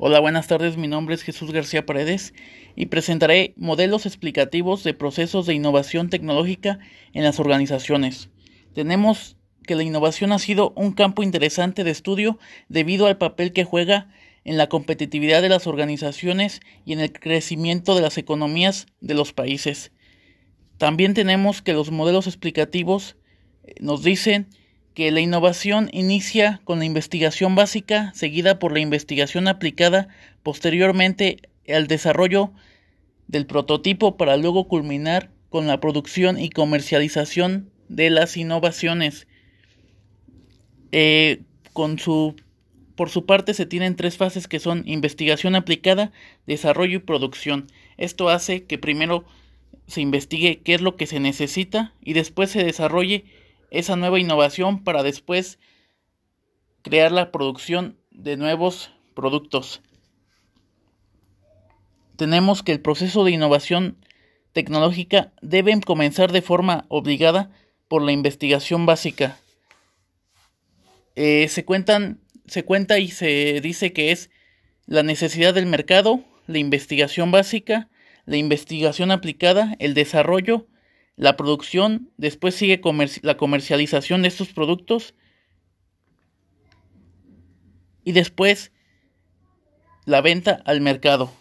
Hola, buenas tardes. Mi nombre es Jesús García Paredes y presentaré modelos explicativos de procesos de innovación tecnológica en las organizaciones. Tenemos que la innovación ha sido un campo interesante de estudio debido al papel que juega en la competitividad de las organizaciones y en el crecimiento de las economías de los países. También tenemos que los modelos explicativos eh, nos dicen que la innovación inicia con la investigación básica, seguida por la investigación aplicada, posteriormente al desarrollo del prototipo para luego culminar con la producción y comercialización de las innovaciones. Eh, con su, por su parte se tienen tres fases que son investigación aplicada, desarrollo y producción. Esto hace que primero se investigue qué es lo que se necesita y después se desarrolle esa nueva innovación para después crear la producción de nuevos productos. Tenemos que el proceso de innovación tecnológica debe comenzar de forma obligada por la investigación básica. Eh, se cuentan, se cuenta y se dice que es la necesidad del mercado, la investigación básica, la investigación aplicada, el desarrollo la producción, después sigue la comercialización de estos productos y después la venta al mercado.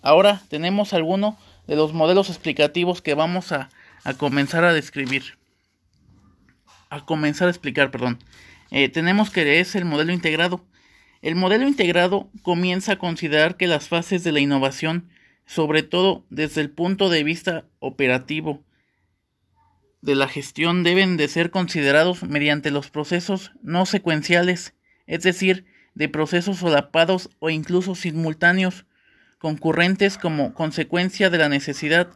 Ahora tenemos algunos de los modelos explicativos que vamos a, a, comenzar a describir. A comenzar a explicar, perdón. Eh, tenemos que es el modelo integrado. El modelo integrado comienza a considerar que las fases de la innovación, sobre todo desde el punto de vista operativo, de la gestión deben de ser considerados mediante los procesos no secuenciales, es decir, de procesos solapados o incluso simultáneos, concurrentes como consecuencia de la necesidad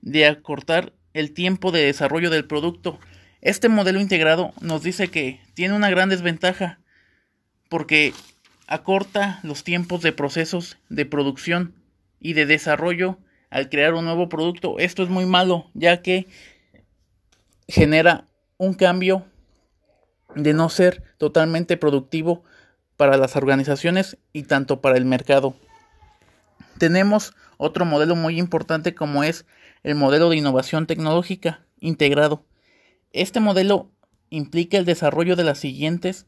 de acortar el tiempo de desarrollo del producto. Este modelo integrado nos dice que tiene una gran desventaja porque acorta los tiempos de procesos de producción y de desarrollo al crear un nuevo producto. Esto es muy malo, ya que genera un cambio de no ser totalmente productivo para las organizaciones y tanto para el mercado. Tenemos otro modelo muy importante como es el modelo de innovación tecnológica integrado. Este modelo implica el desarrollo de los siguientes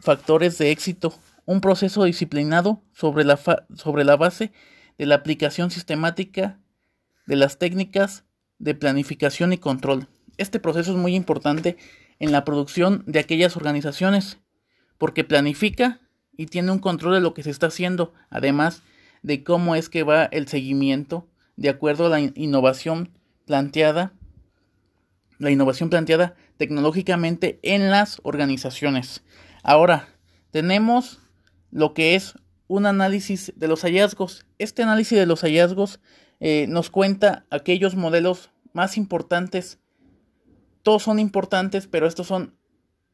factores de éxito, un proceso disciplinado sobre la, sobre la base de la aplicación sistemática de las técnicas de planificación y control. Este proceso es muy importante en la producción de aquellas organizaciones porque planifica y tiene un control de lo que se está haciendo, además de cómo es que va el seguimiento de acuerdo a la innovación planteada, la innovación planteada tecnológicamente en las organizaciones. Ahora, tenemos lo que es un análisis de los hallazgos. Este análisis de los hallazgos eh, nos cuenta aquellos modelos más importantes todos son importantes, pero estos son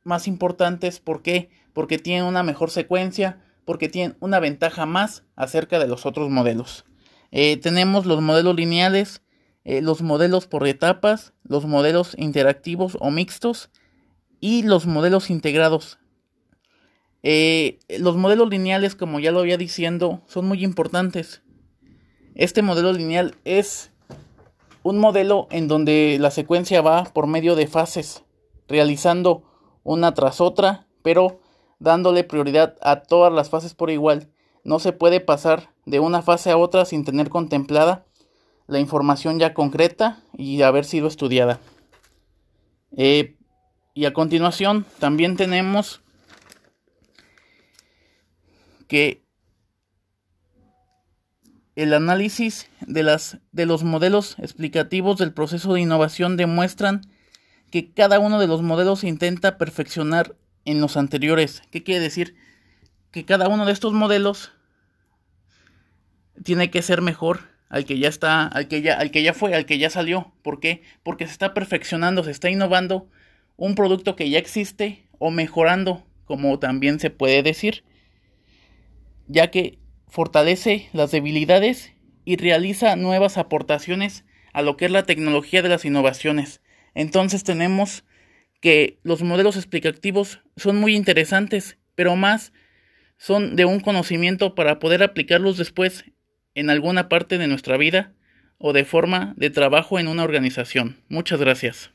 más importantes. ¿Por qué? Porque tienen una mejor secuencia, porque tienen una ventaja más acerca de los otros modelos. Eh, tenemos los modelos lineales, eh, los modelos por etapas, los modelos interactivos o mixtos y los modelos integrados. Eh, los modelos lineales, como ya lo había diciendo, son muy importantes. Este modelo lineal es un modelo en donde la secuencia va por medio de fases, realizando una tras otra, pero dándole prioridad a todas las fases por igual. No se puede pasar de una fase a otra sin tener contemplada la información ya concreta y haber sido estudiada. Eh, y a continuación también tenemos que el análisis de, las, de los modelos explicativos del proceso de innovación demuestran que cada uno de los modelos intenta perfeccionar en los anteriores. ¿Qué quiere decir? Que cada uno de estos modelos tiene que ser mejor al que ya está, al que ya, al que ya fue, al que ya salió. ¿Por qué? Porque se está perfeccionando, se está innovando un producto que ya existe o mejorando, como también se puede decir, ya que fortalece las debilidades y realiza nuevas aportaciones a lo que es la tecnología de las innovaciones. Entonces tenemos que los modelos explicativos son muy interesantes, pero más son de un conocimiento para poder aplicarlos después en alguna parte de nuestra vida o de forma de trabajo en una organización. Muchas gracias.